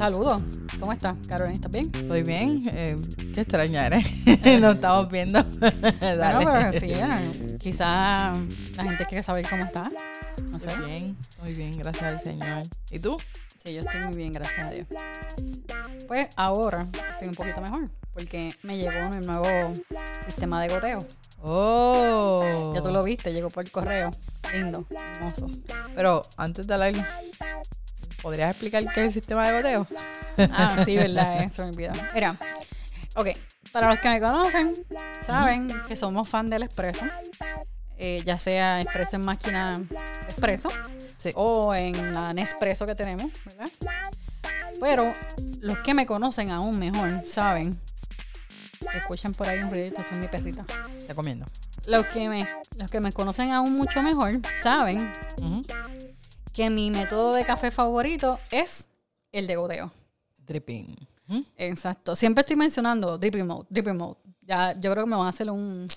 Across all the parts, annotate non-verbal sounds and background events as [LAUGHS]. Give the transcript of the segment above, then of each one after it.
Saludos. ¿Cómo estás, Carolina? ¿Estás bien? Estoy bien. Eh, qué extraña eres. [LAUGHS] Nos estamos viendo. [LAUGHS] Dale. Bueno, pero [LAUGHS] sí, eh, quizá la gente quiere saber cómo está. No sé. Muy bien, muy bien, gracias al Señor. ¿Y tú? Sí, yo estoy muy bien, gracias a Dios. Pues ahora estoy un poquito mejor porque me llegó mi nuevo sistema de goteo. Oh. Ya tú lo viste, llegó por correo. Lindo, hermoso. Pero antes de hablar, ¿podrías explicar qué es el sistema de goteo? Ah, [LAUGHS] sí, verdad, eso me olvidó. Mira, ok, para los que me conocen, saben que somos fan del expreso. Eh, ya sea expreso en máquina expreso o en la Nespresso que tenemos, ¿verdad? Pero los que me conocen aún mejor saben que escuchan por ahí un ruidito, es mi perrita. Te comiendo. Los que me, los que me conocen aún mucho mejor saben que mi método de café favorito es el de godeo. Dripping. Exacto. Siempre estoy mencionando dripping mode, dripping mode. Ya, yo creo que me van a hacer un,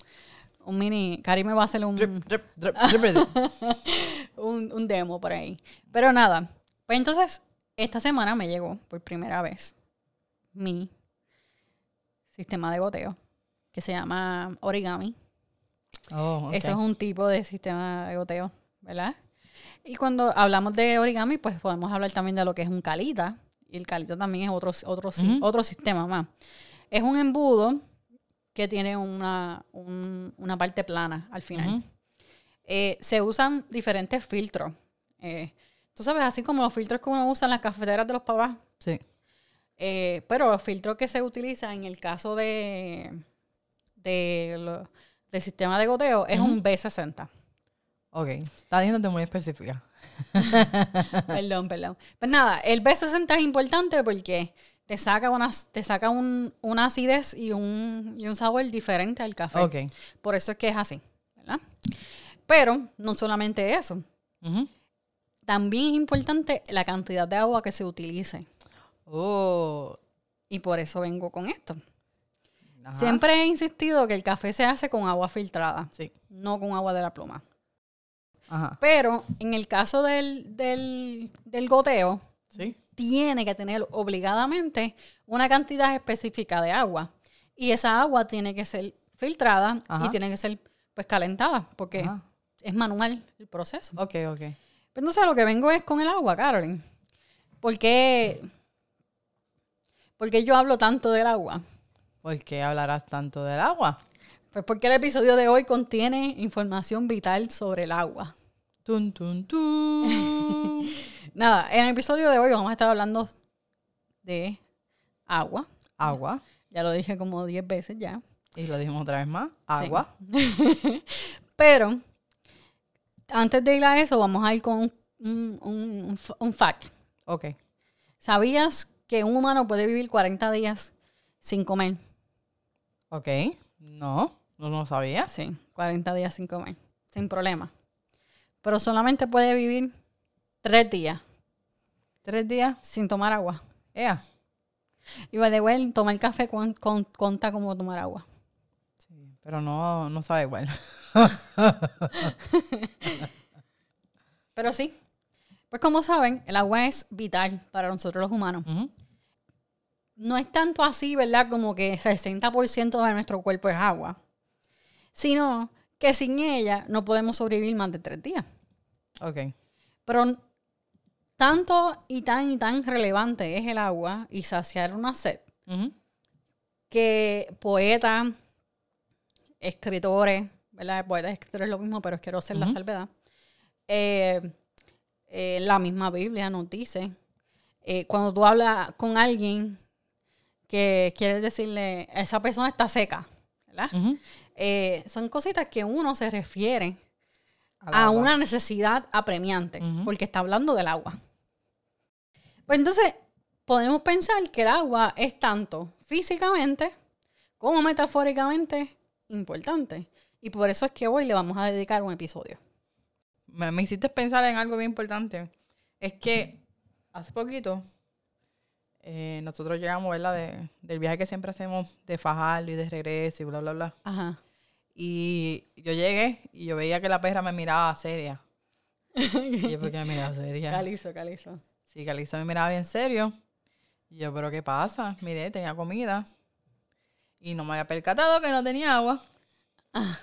un mini. Cari me va a hacer un. Drip, drip, drip, [LAUGHS] un, un demo por ahí. Pero nada. Pues entonces, esta semana me llegó por primera vez mi sistema de goteo que se llama origami. Oh, Eso es un tipo de sistema de goteo, ¿verdad? Y cuando hablamos de origami, pues podemos hablar también de lo que es un calita. Y el calita también es otro, otro, otro sistema más. Es un embudo que tiene una, una parte plana al final. Eh, se usan diferentes filtros. Eh, tú sabes, así como los filtros que uno usa en las cafeteras de los papás. Sí. Eh, pero los filtros que se utilizan en el caso de, de del sistema de goteo es un B60. Ok, está diciéndote muy específica. [LAUGHS] perdón, perdón. Pues nada, el B60 es importante porque te saca, unas, te saca un, una acidez y un, y un sabor diferente al café. Ok. Por eso es que es así, ¿verdad? Pero no solamente eso. También es importante la cantidad de agua que se utilice. Oh. Y por eso vengo con esto. Siempre he insistido que el café se hace con agua filtrada, sí. no con agua de la pluma. Pero en el caso del, del, goteo, tiene que tener obligadamente una cantidad específica de agua. Y esa agua tiene que ser filtrada y tiene que ser pues calentada, porque es manual el proceso. Ok, ok. Pero pues, entonces lo que vengo es con el agua, Carolyn. Porque ¿Por qué yo hablo tanto del agua? ¿Por qué hablarás tanto del agua? Pues porque el episodio de hoy contiene información vital sobre el agua. Tun, tun, tun. [LAUGHS] Nada, en el episodio de hoy vamos a estar hablando de agua. Agua. Ya lo dije como 10 veces ya. Y lo dijimos otra vez más. Agua. [LAUGHS] Pero, antes de ir a eso, vamos a ir con un, un, un fact. Ok. ¿Sabías que un humano puede vivir 40 días sin comer. Ok, no, no lo sabía. Sí, 40 días sin comer, sin problema. Pero solamente puede vivir 3 días. ¿Tres días? Sin tomar agua. Yeah. Y vuelta, tomar café con, conta como tomar agua. Sí, pero no, no sabe igual. [LAUGHS] pero sí. Pues como saben, el agua es vital para nosotros los humanos no es tanto así, ¿verdad? Como que 60% de nuestro cuerpo es agua, sino que sin ella no podemos sobrevivir más de tres días. Ok. Pero tanto y tan y tan relevante es el agua y saciar una sed que poetas, escritores, ¿verdad? Poetas escritores es lo mismo, pero quiero hacer la salvedad. Eh, eh, la misma Biblia nos dice, eh, cuando tú hablas con alguien que quiere decirle, esa persona está seca, ¿verdad? Eh, son cositas que uno se refiere a una necesidad apremiante, porque está hablando del agua. Pues entonces, podemos pensar que el agua es tanto físicamente como metafóricamente importante. Y por eso es que hoy le vamos a dedicar un episodio. Me, me hiciste pensar en algo bien importante. Es que hace poquito eh, nosotros llegamos, ¿verdad? De, del viaje que siempre hacemos de Fajardo y de regreso y bla, bla, bla. Ajá. Y yo llegué y yo veía que la perra me miraba seria. y yo, ¿por qué me miraba [LAUGHS] seria? Calizo, calizo. Sí, Calizo me miraba bien serio. Y yo, ¿pero qué pasa? Mire, tenía comida. Y no me había percatado que no tenía agua. Ah.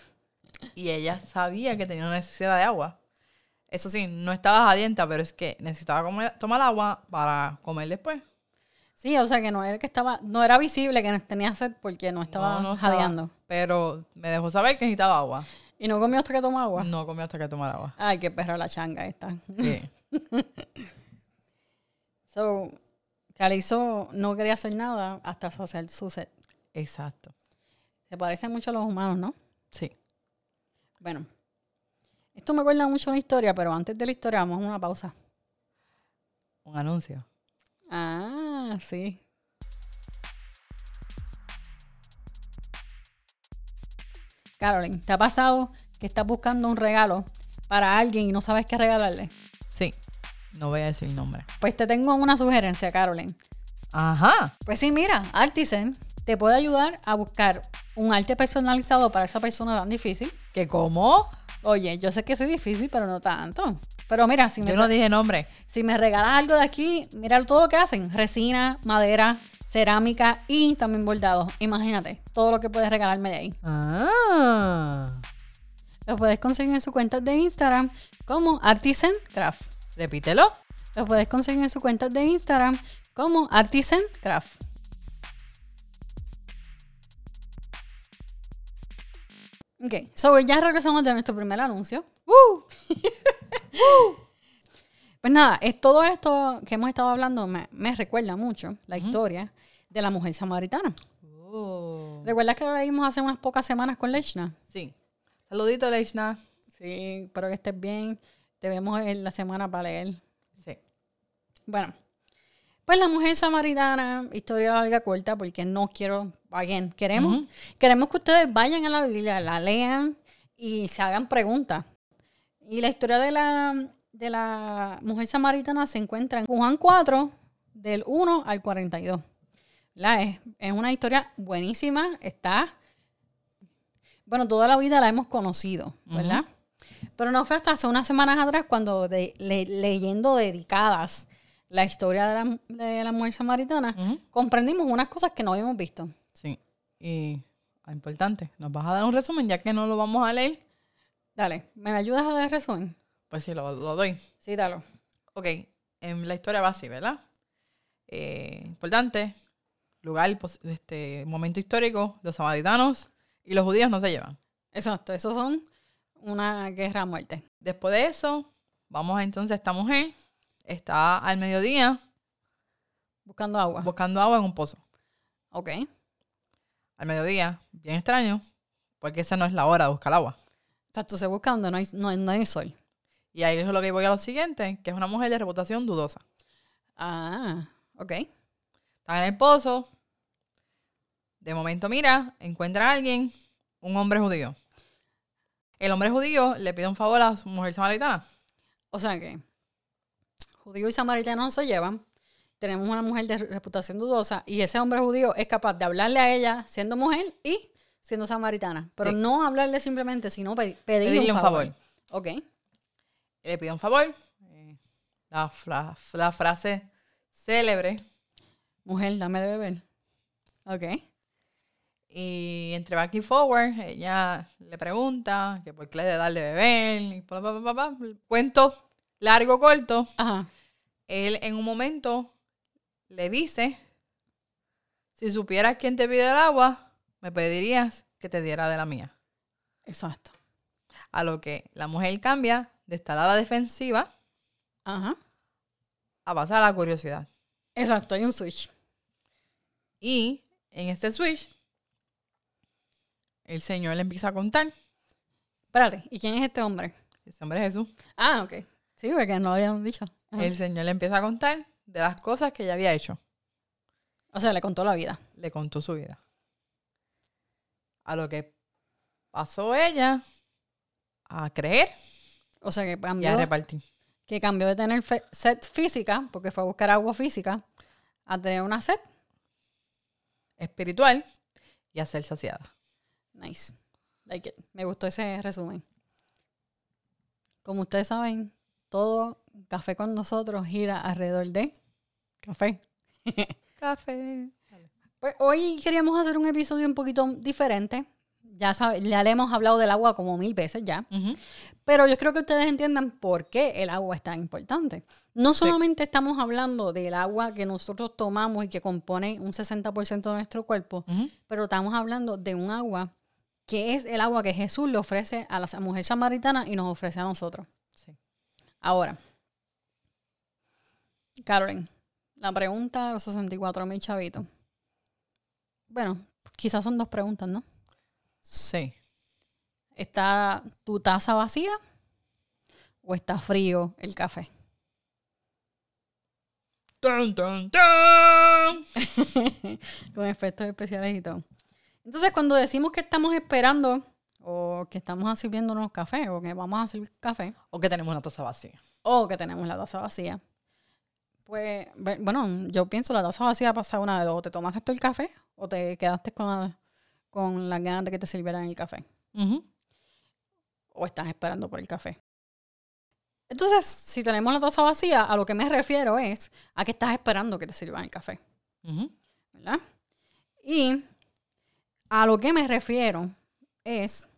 Y ella sabía que tenía una necesidad de agua. Eso sí, no estaba jadienta, pero es que necesitaba tomar agua para comer después. Sí, o sea que no era que estaba, no era visible que tenía sed porque no estaba jadeando. Pero me dejó saber que necesitaba agua. ¿Y no comió hasta que tomó agua? No comió hasta que tomara agua. Ay, qué perra la changa esta. Sí. [LAUGHS] so, Calizo no quería hacer nada hasta hacer su sed. Exacto. Se parecen mucho a los humanos, ¿no? Sí. Bueno, esto me acuerda mucho una historia, pero antes de la historia vamos a una pausa. Un anuncio. Ah, sí. Carolyn, ¿te ha pasado que estás buscando un regalo para alguien y no sabes qué regalarle? Sí, no voy a decir nombre. Pues te tengo una sugerencia, Carolyn. Ajá. Pues sí, mira, Artisan te puede ayudar a buscar un arte personalizado para esa persona tan difícil. ¿Qué cómo? Oye, yo sé que soy difícil, pero no tanto. Pero mira, si me. Yo no dije nombre. Si me regalas algo de aquí, mira todo lo que hacen: resina, madera, cerámica y también bordados. Imagínate todo lo que puedes regalarme de ahí. Ah. Lo puedes conseguir en su cuenta de Instagram como Artisan Craft. Repítelo. Lo puedes conseguir en su cuenta de Instagram como Artisan Craft. Ok, so ya regresamos de nuestro primer anuncio. [LAUGHS] Pues nada, es todo esto que hemos estado hablando me, recuerda mucho la historia de la mujer samaritana. Oh. ¿Recuerdas que la leímos hace unas pocas semanas con Lechna? Sí. Saludito, Lechna. Sí, espero que estés bien. Te vemos en la semana para leer. Sí. Bueno, pues la mujer samaritana, historia larga corta, porque no quiero, again, queremos, queremos que ustedes vayan a la Biblia, la lean y se hagan preguntas. Y la historia de la, de la mujer samaritana se encuentra en Juan 4, del 1 al 42. La es, es una historia buenísima, está, bueno, toda la vida la hemos conocido, ¿verdad? Pero no fue hasta hace unas semanas atrás cuando leyendo dedicadas la historia de la, de la mujer samaritana, comprendimos unas cosas que no habíamos visto. Sí, y ah, importante, ¿nos vas a dar un resumen ya que no lo vamos a leer? Dale, ¿me ayudas a dar el resumen? Pues sí, lo, doy. Sí, dalo. Ok, en la historia va así, ¿verdad? Eh, importante, lugar, este momento histórico, los samaritanos y los judíos no se llevan. Exacto, esos son una guerra a muerte. Después de eso, vamos entonces a esta mujer está al mediodía. Buscando agua. Buscando agua en un pozo. Ok. Al mediodía, bien extraño, porque esa no es la hora de buscar agua. Exacto, se busca donde no hay, no, hay sol. Y ahí es lo que voy a lo siguiente, que es una mujer de reputación dudosa. Ah, ok. Está en el pozo. De momento, mira, encuentra a alguien, un hombre judío. El hombre judío le pide un favor a su mujer samaritana. O sea que judío y samaritano no se llevan, tenemos una mujer de reputación dudosa y ese hombre judío es capaz de hablarle a ella siendo mujer y siendo samaritana. Pero no hablarle simplemente, sino pedirle, un, favor. Ok. Le pide un favor. Eh, la, la, frase célebre. Mujer, dame de beber. Ok. Y entre back y forward, ella le pregunta que por qué le de darle beber. Y Cuento largo, corto. Ajá él en un momento le dice, si supieras quién te pide el agua, me pedirías que te diera de la mía. Exacto. A lo que la mujer cambia de estar a la defensiva Ajá. a pasar a la curiosidad. Exacto, hay un switch. Y en este switch, el Señor le empieza a contar. Espérate, ¿y quién es este hombre? Este hombre es Jesús. Ah, ok. Sí, porque no habíamos dicho. El Señor le empieza a contar de las cosas que ella había hecho. O sea, le contó la vida. Le contó su vida. A lo que pasó ella a creer. O sea, que cambió. Y a repartir. Que cambió de tener sed física, porque fue a buscar agua física, a tener una sed espiritual y a ser saciada. Nice. Like Me gustó ese resumen. Como ustedes saben, todo café con nosotros gira alrededor de café. [LAUGHS] Café. Pues hoy queríamos hacer un episodio un poquito diferente. Ya, ya le hemos hablado del agua como mil veces ya. Pero yo creo que ustedes entiendan por qué el agua es tan importante. No solamente estamos hablando del agua que nosotros tomamos y que compone un 60% de nuestro cuerpo, pero estamos hablando de un agua que es el agua que Jesús le ofrece a la mujer samaritana y nos ofrece a nosotros. Sí. Ahora, Carolyn, la pregunta de los 64 mil chavitos. Bueno, quizás son dos preguntas, ¿no? Sí. ¿Está tu taza vacía o está frío el café? ¡Tan, tan, tan! [LAUGHS] Con efectos especiales y todo. Entonces, cuando decimos que estamos esperando o que estamos sirviéndonos café o que vamos a servir café. O que tenemos una taza vacía. O que tenemos la taza vacía. Pues, bueno, yo pienso la taza vacía pasa una de dos. O te tomaste todo el café o te quedaste con, la, con las ganas de que te sirvieran el café. O estás esperando por el café. Entonces, si tenemos la taza vacía, a lo que me refiero es a que estás esperando que te sirvan el café. ¿Verdad? Y a lo que me refiero es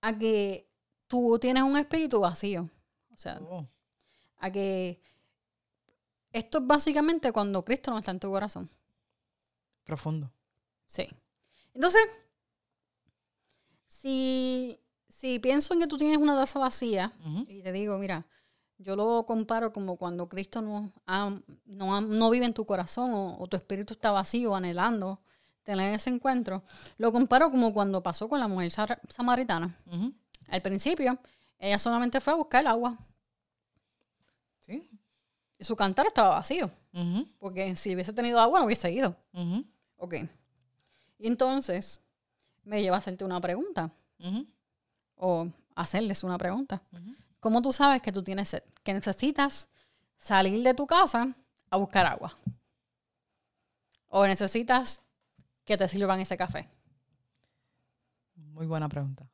a que tú tienes un espíritu vacío. O sea, oh. a que esto es básicamente cuando Cristo no está en tu corazón. Profundo. Sí. Entonces, si, si pienso en que tú tienes una taza vacía y te digo, mira, yo lo comparo como cuando Cristo no, no, vive en tu corazón o, tu espíritu está vacío, anhelando tener ese encuentro, lo comparo como cuando pasó con la mujer samaritana. Al principio, ella solamente fue a buscar el agua. Sí. Y su cantar estaba vacío. Porque si hubiese tenido agua, no hubiese ido. Ok. Y entonces, me lleva a hacerte una pregunta. O hacerles una pregunta. ¿Cómo tú sabes que tú tienes sed? Que necesitas salir de tu casa a buscar agua. O necesitas que te sirvan ese café? Muy buena pregunta.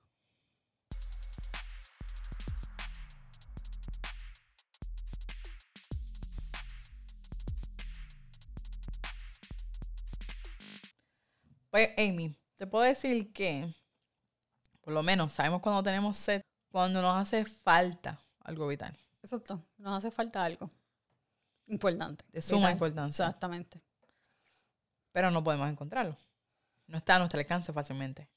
Pues, Amy, te puedo decir que, por lo menos, sabemos cuando tenemos sed, cuando nos hace falta algo vital. Exacto, nos hace falta algo importante. De suma importancia. Exactamente pero no podemos encontrarlo. No está a nuestro alcance fácilmente.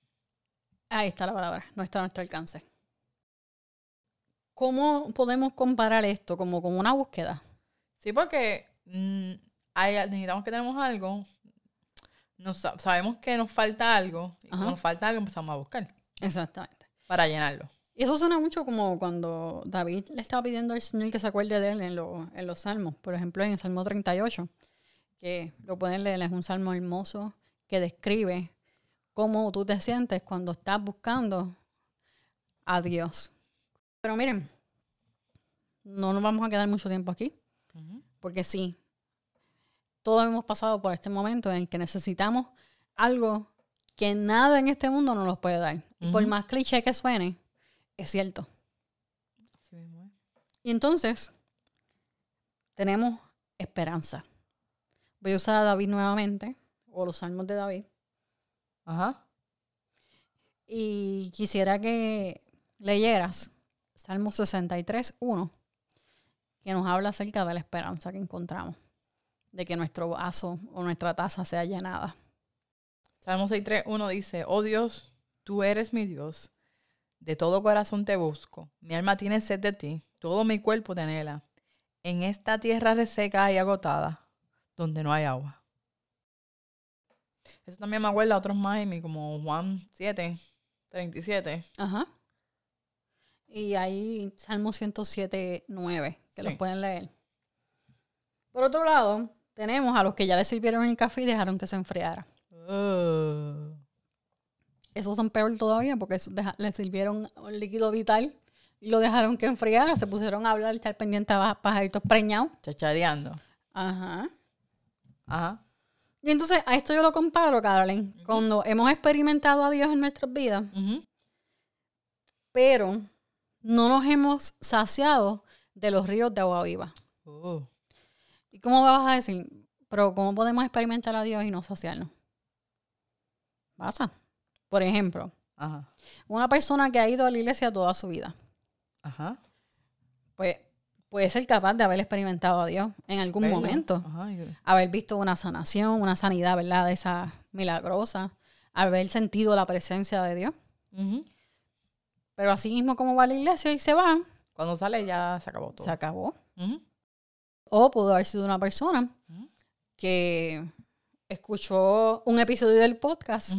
Ahí está la palabra, no está a nuestro alcance. ¿Cómo podemos comparar esto como con una búsqueda? Sí, porque mm, necesitamos que tenemos algo, sabemos que nos falta algo, y cuando nos falta algo empezamos a buscar. Exactamente. Para llenarlo. Y eso suena mucho como cuando David le estaba pidiendo al Señor que se acuerde de él en, en los salmos. Por ejemplo, en el Salmo 38 que lo pueden leer, es un salmo hermoso que describe cómo tú te sientes cuando estás buscando a Dios. Pero miren, no nos vamos a quedar mucho tiempo aquí, porque sí, todos hemos pasado por este momento en que necesitamos algo que nada en este mundo nos lo puede dar. Por más cliché que suene, es cierto. Y entonces, tenemos esperanza. Voy a usar a David nuevamente, o los salmos de David. Ajá. Y quisiera que leyeras Salmo 63, 1, que nos habla acerca de la esperanza que encontramos, de que nuestro vaso o nuestra taza sea llenada. Salmo 63, 1 dice, oh Dios, tú eres mi Dios, de todo corazón te busco, mi alma tiene sed de ti, todo mi cuerpo te anhela. En esta tierra reseca y agotada, donde no hay agua. Eso también me acuerda a otros Miami, como Juan 7, 37. Ajá. Y ahí Salmo 107, 9, que los pueden leer. Por otro lado, tenemos a los que ya le sirvieron el café y dejaron que se enfriara. Uh. Esos son peor todavía porque le sirvieron un líquido vital y lo dejaron que enfriara. Se pusieron a hablar, estar pendiente a pajaritos preñados. Chachareando. Ajá. Ajá. Y entonces a esto yo lo comparo, Carolyn, cuando hemos experimentado a Dios en nuestras vidas, pero no nos hemos saciado de los ríos de agua viva. Oh. ¿Y cómo vas a decir? Pero ¿cómo podemos experimentar a Dios y no saciarnos? Pasa. Por ejemplo, una persona que ha ido a la iglesia toda su vida. Ajá. Pues puede ser capaz de haber experimentado a Dios en algún momento. Haber visto una sanación, una sanidad, ¿verdad? De esa milagrosa. Haber sentido la presencia de Dios. Pero así mismo como va a la iglesia y se va. Cuando sale ya se acabó todo. Se acabó. O pudo haber sido una persona que escuchó un episodio del podcast,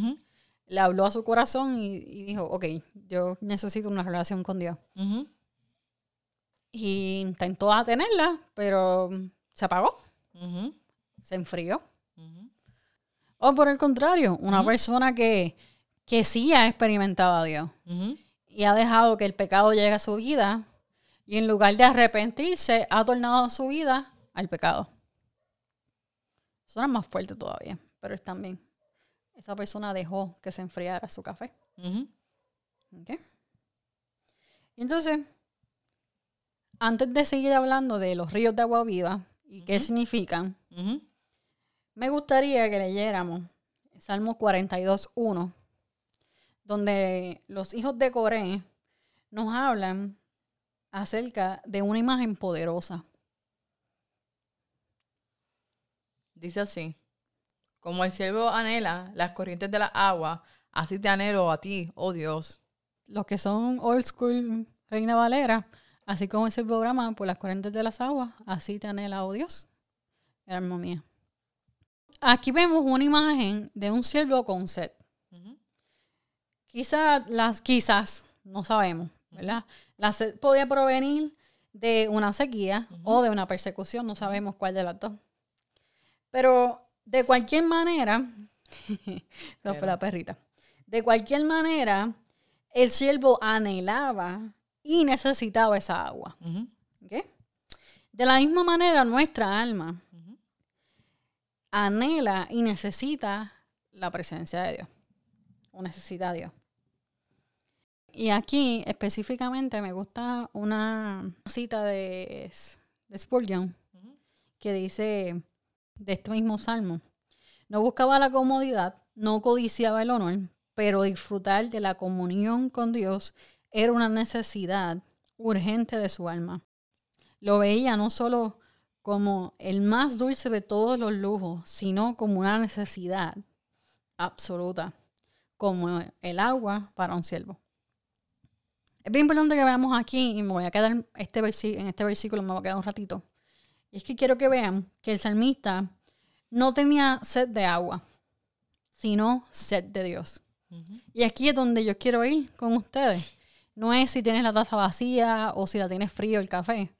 le habló a su corazón y, dijo, ok, yo necesito una relación con Dios. Y intentó tenerla, pero se apagó. Se enfrió. O por el contrario, una persona que, que sí ha experimentado a Dios y ha dejado que el pecado llegue a su vida y en lugar de arrepentirse, ha tornado su vida al pecado. Suena más fuerte todavía, pero es también. Esa persona dejó que se enfriara su café. Y entonces, antes de seguir hablando de los ríos de agua viva y qué significan, me gustaría que leyéramos Salmo 42.1, donde los hijos de Coré nos hablan acerca de una imagen poderosa. Dice así, como el siervo anhela las corrientes de la agua, así te anhelo a ti, oh Dios. Los que son old school Reina Valera, Así como es el programa por las corrientes de las aguas, así te anhela, oh Dios, en armonía. Aquí vemos una imagen de un siervo con sed. Quizás, las, quizás, no sabemos, ¿verdad? La sed podía provenir de una sequía o de una persecución, no sabemos cuál de las dos. Pero de cualquier manera, [LAUGHS] no fue la perrita. De cualquier manera, el siervo anhelaba y necesitaba esa agua. De la misma manera, nuestra alma anhela y necesita la presencia de Dios. O necesita a Dios. Y aquí específicamente me gusta una cita de, de Spurgeon que dice de este mismo salmo, no buscaba la comodidad, no codiciaba el honor, pero disfrutar de la comunión con Dios era una necesidad urgente de su alma. Lo veía no solo como el más dulce de todos los lujos, sino como una necesidad absoluta, como el agua para un siervo. Es bien importante que veamos aquí, y me voy a quedar este en este versículo, me voy a quedar un ratito. Y es que quiero que vean que el salmista no tenía sed de agua, sino sed de Dios. Y aquí es donde yo quiero ir con ustedes. No es si tienes la taza vacía o si la tienes frío el café.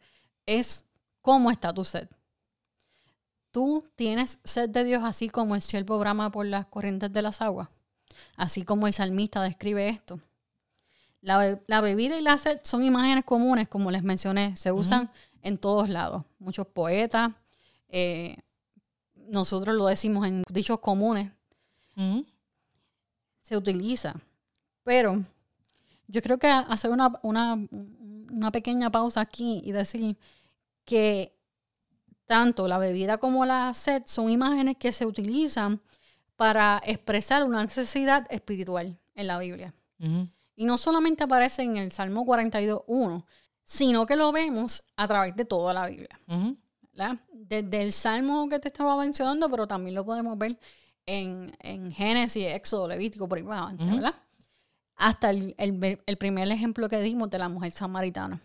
Es cómo está tu sed. Tú tienes sed de Dios así como el siervo brama por las corrientes de las aguas. Así como el salmista describe esto. La, bebida y la sed son imágenes comunes, como les mencioné. Se usan en todos lados. Muchos poetas, eh, nosotros lo decimos en dichos comunes. Se utiliza. Pero yo creo que hacer una, una, pequeña pausa aquí y decir que tanto la bebida como la sed son imágenes que se utilizan para expresar una necesidad espiritual en la Biblia. Y no solamente aparece en el Salmo 42.1, sino que lo vemos a través de toda la Biblia. Desde el Salmo que te estaba mencionando, pero también lo podemos ver en, en Génesis, Éxodo, Levítico, por ahí ¿verdad? hasta el, primer ejemplo que dimos de la mujer samaritana.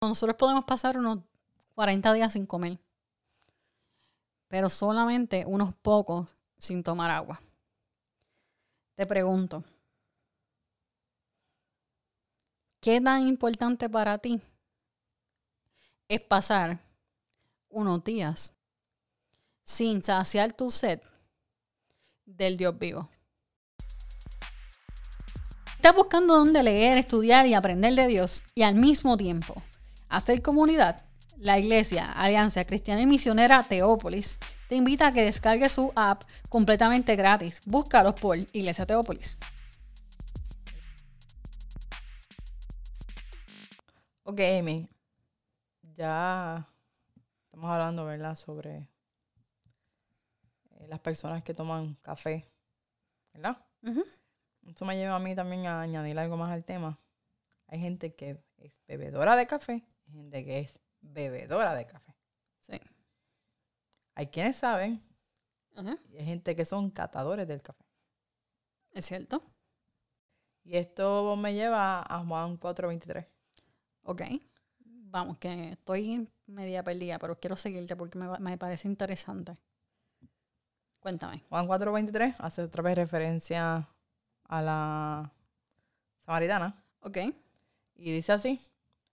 Nosotros podemos pasar unos 40 días sin comer, pero solamente unos pocos sin tomar agua. Te pregunto, ¿qué tan importante para ti es pasar unos días sin saciar tu sed del Dios vivo? Estás buscando dónde leer, estudiar y aprender de Dios y al mismo tiempo hacer comunidad. La Iglesia Alianza Cristiana y Misionera Teópolis te invita a que descargues su app completamente gratis. Búscalos por Iglesia Teópolis. Ok, Amy. Ya estamos hablando, ¿verdad? Sobre eh, las personas que toman café, ¿verdad? Esto me lleva a mí también a añadir algo más al tema. Hay gente que es bebedora de café, hay gente que es bebedora de café. Sí. Hay quienes saben y hay gente que son catadores del café. ¿Es cierto? Y esto me lleva a Juan 4.23. Ok. Vamos, que estoy media perdida, pero quiero seguirte porque me, me parece interesante. Cuéntame. Juan 4.23 hace otra vez referencia a la samaritana. Ok. Y dice así,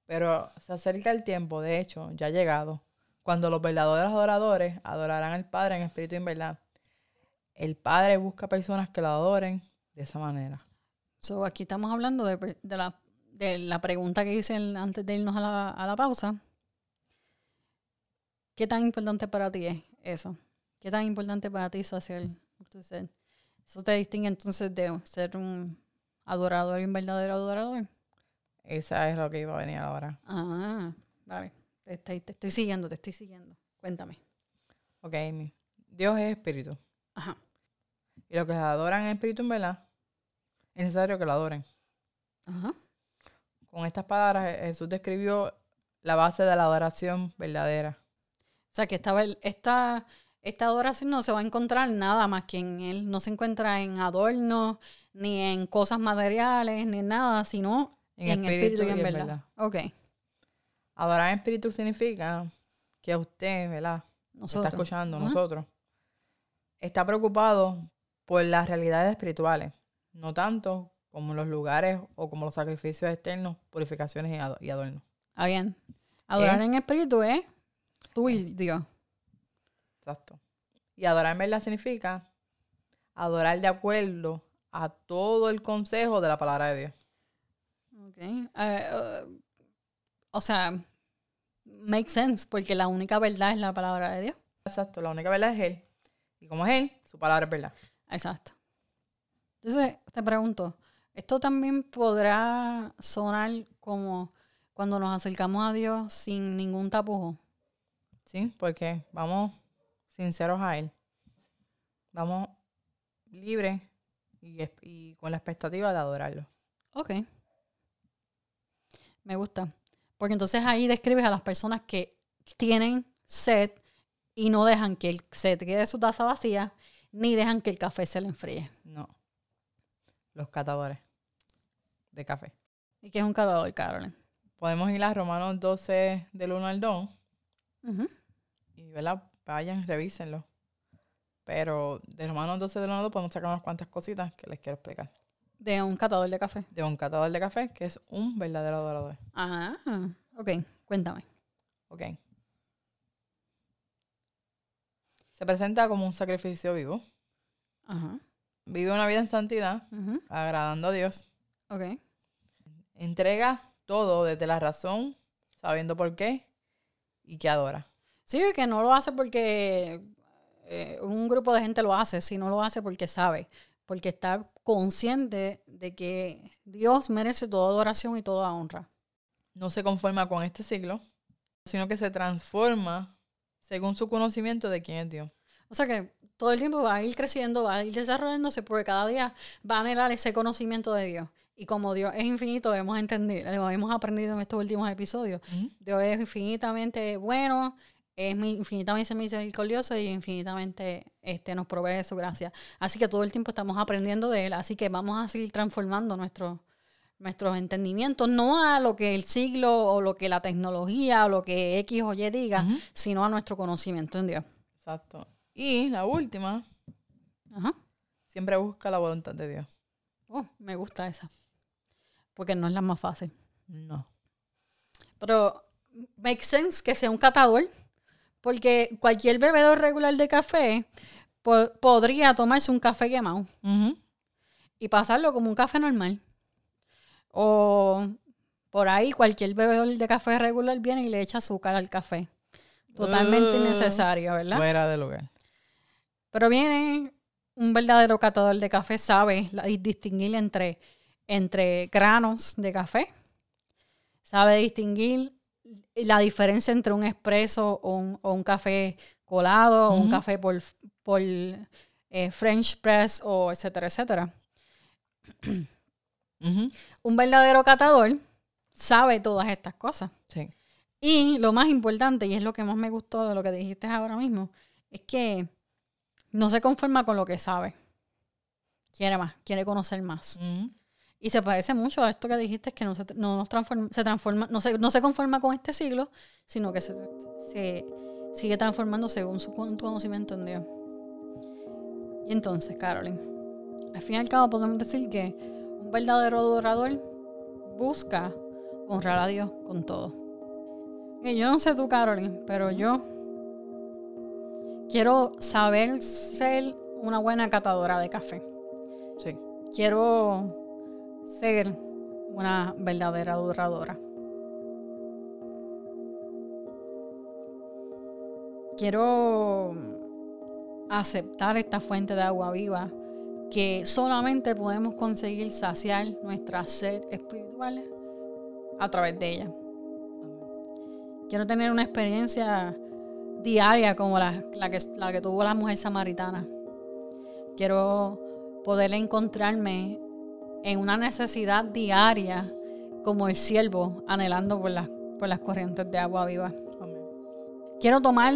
pero se acerca el tiempo, de hecho, ya ha llegado, cuando los verdaderos adoradores adorarán al Padre en espíritu y en verdad. El Padre busca personas que lo adoren de esa manera. So, aquí estamos hablando de, la, de la, pregunta que hice antes de irnos a la, a la pausa. ¿Qué tan importante para ti es eso? ¿Qué tan importante para ti es hacer? Eso te distingue entonces de ser un adorador y un verdadero adorador. Esa es lo que iba a venir ahora. Ah, vale. Te, estoy siguiendo, te estoy siguiendo. Cuéntame. Ok, Amy. Dios es espíritu. Ajá. Y los que adoran en espíritu en verdad, es necesario que lo adoren. Ajá. Con estas palabras Jesús describió la base de la adoración verdadera. O sea, que esta, esta, esta adoración no se va a encontrar nada más que en Él. No se encuentra en adornos, ni en cosas materiales, ni en nada, sino en, espíritu, y en, verdad. verdad. Ok. Adorar en espíritu significa que usted, ¿verdad? Nosotros. Está escuchando, nosotros. Está preocupado por las realidades espirituales, no tanto como los lugares o como los sacrificios externos, purificaciones y, adornos. Ah, bien. Adorar ¿Eh? en espíritu es tú y Dios. Exacto. Y adorar en verdad significa adorar de acuerdo a todo el consejo de la palabra de Dios. Ok. Uh, o sea, make sense, porque la única verdad es la palabra de Dios. Exacto, la única verdad es Él. Y como es Él, su palabra es verdad. Exacto. Entonces, te pregunto, ¿esto también podrá sonar como cuando nos acercamos a Dios sin ningún tapujo? Sí, porque vamos sinceros a Él. Vamos libres y, y con la expectativa de adorarlo. Ok. Me gusta. Porque entonces ahí describes a las personas que tienen sed y no dejan que el se quede su taza vacía, ni dejan que el café se le enfríe. No. Los catadores de café. ¿Y qué es un catador, Carolyn? Podemos ir a Romanos 12 del 1 al 2. Y ¿verdad? vayan, revísenlo. Pero de Romanos 12 del 1 al 2 podemos sacar unas cuantas cositas que les quiero explicar. De un catador de café. De un catador de café que es un verdadero adorador. Ajá. Ok, cuéntame. Ok. Se presenta como un sacrificio vivo. Ajá. Vive una vida en santidad, agradando a Dios. Ok. Entrega todo desde la razón, sabiendo por qué y que adora. Sí, que no lo hace porque eh, un grupo de gente lo hace, sino lo hace porque sabe porque está consciente de que Dios merece toda adoración y toda honra. No se conforma con este siglo, sino que se transforma según su conocimiento de quién es Dios. O sea que todo el tiempo va a ir creciendo, va a ir desarrollándose, porque cada día va a anhelar ese conocimiento de Dios. Y como Dios es infinito, lo hemos entendido, lo hemos aprendido en estos últimos episodios. Dios es infinitamente bueno, es infinitamente misericordioso y infinitamente este, nos provee su gracia. Así que todo el tiempo estamos aprendiendo de Él, así que vamos a seguir transformando nuestro, nuestros entendimientos, no a lo que el siglo o lo que la tecnología o lo que X o Y diga, sino a nuestro conocimiento en Dios. Exacto. Y la última, siempre busca la voluntad de Dios. Oh, me gusta esa. Porque no es la más fácil. No. Pero make sense que sea un catador porque cualquier bebedor regular de café podría tomarse un café quemado y pasarlo como un café normal. O por ahí cualquier bebedor de café regular viene y le echa azúcar al café. Totalmente innecesario, ¿verdad? Fuera de lugar. Pero viene un verdadero catador de café, sabe distinguir entre, entre granos de café, sabe distinguir la diferencia entre un espresso o un, café colado o un café por, por eh, French press o etcétera, etcétera. Un verdadero catador sabe todas estas cosas. Sí. Y lo más importante, y es lo que más me gustó de lo que dijiste ahora mismo, es que no se conforma con lo que sabe. Quiere más, quiere conocer más. Y se parece mucho a esto que dijiste, que no se, no nos transforma, se transforma, no se, no se conforma con este siglo, sino que se, se sigue transformando según su conocimiento en Dios. Y entonces, Carolyn, al fin y al cabo podemos decir que un verdadero adorador busca honrar a Dios con todo. Y yo no sé tú, Carolyn, pero yo quiero saber ser una buena catadora de café. Sí. Quiero ser una verdadera adoradora. Quiero aceptar esta fuente de agua viva que solamente podemos conseguir saciar nuestra sed espiritual a través de ella. Quiero tener una experiencia diaria como la, que, la que tuvo la mujer samaritana. Quiero poder encontrarme en una necesidad diaria como el siervo anhelando por las, por las corrientes de agua viva. Quiero tomar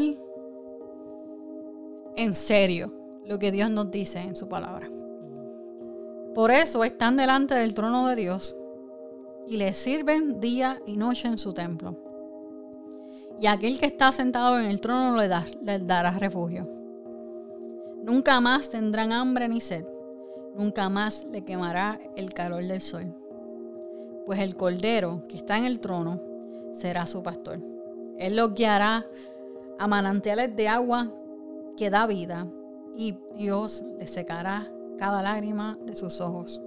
en serio lo que Dios nos dice en su palabra. Por eso están delante del trono de Dios y le sirven día y noche en su templo. Y aquel que está sentado en el trono le, da, le dará refugio. Nunca más tendrán hambre ni sed, nunca más le quemará el calor del sol. Pues el cordero que está en el trono será su pastor. Él los guiará a manantiales de agua que da vida, y Dios le secará cada lágrima de sus ojos.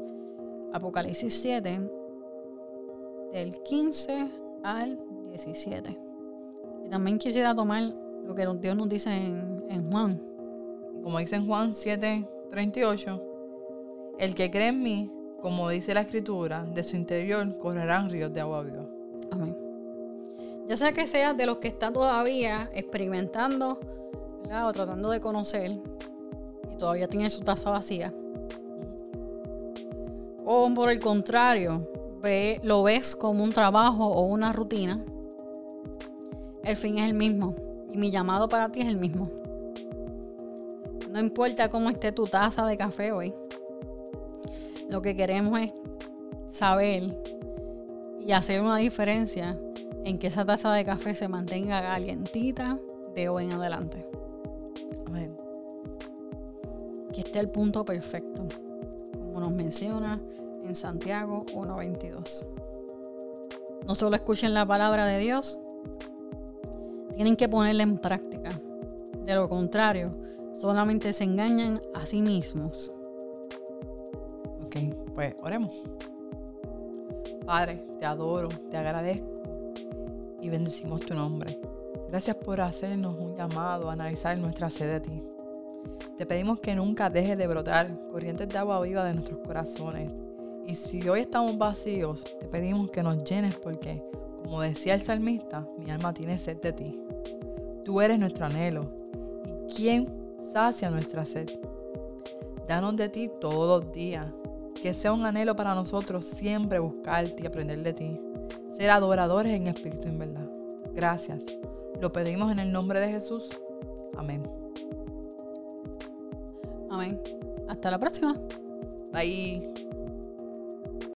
Apocalipsis 7, del 15 al 17. Y también quisiera tomar lo que Dios nos dice en, Juan. Como dice en Juan 7, 38, el que cree en mí, como dice la escritura, de su interior correrán ríos de agua viva. Amén. Ya sea que seas de los que están todavía experimentando o tratando de conocer y todavía tiene su taza vacía. O por el contrario, lo ves como un trabajo o una rutina. El fin es el mismo y mi llamado para ti es el mismo. No importa cómo esté tu taza de café hoy. Lo que queremos es saber y hacer una diferencia en que esa taza de café se mantenga calientita de hoy en adelante que esté el punto perfecto, como nos menciona en Santiago 1.22. No solo escuchen la palabra de Dios, tienen que ponerla en práctica. De lo contrario, solamente se engañan a sí mismos. Pues oremos. Padre, te adoro, te agradezco y bendecimos tu nombre. Gracias por hacernos un llamado a analizar nuestra sed de ti. Te pedimos que nunca dejes de brotar corrientes de agua viva de nuestros corazones. Y si hoy estamos vacíos, te pedimos que nos llenes porque, como decía el salmista, mi alma tiene sed de ti. Tú eres nuestro anhelo. ¿Y quién sacia nuestra sed? Danos de ti todos los días. Que sea un anhelo para nosotros siempre buscarte y aprender de ti. Ser adoradores en espíritu y en verdad. Gracias. Lo pedimos en el nombre de Jesús. Amén. Amén. Hasta la próxima. Bye.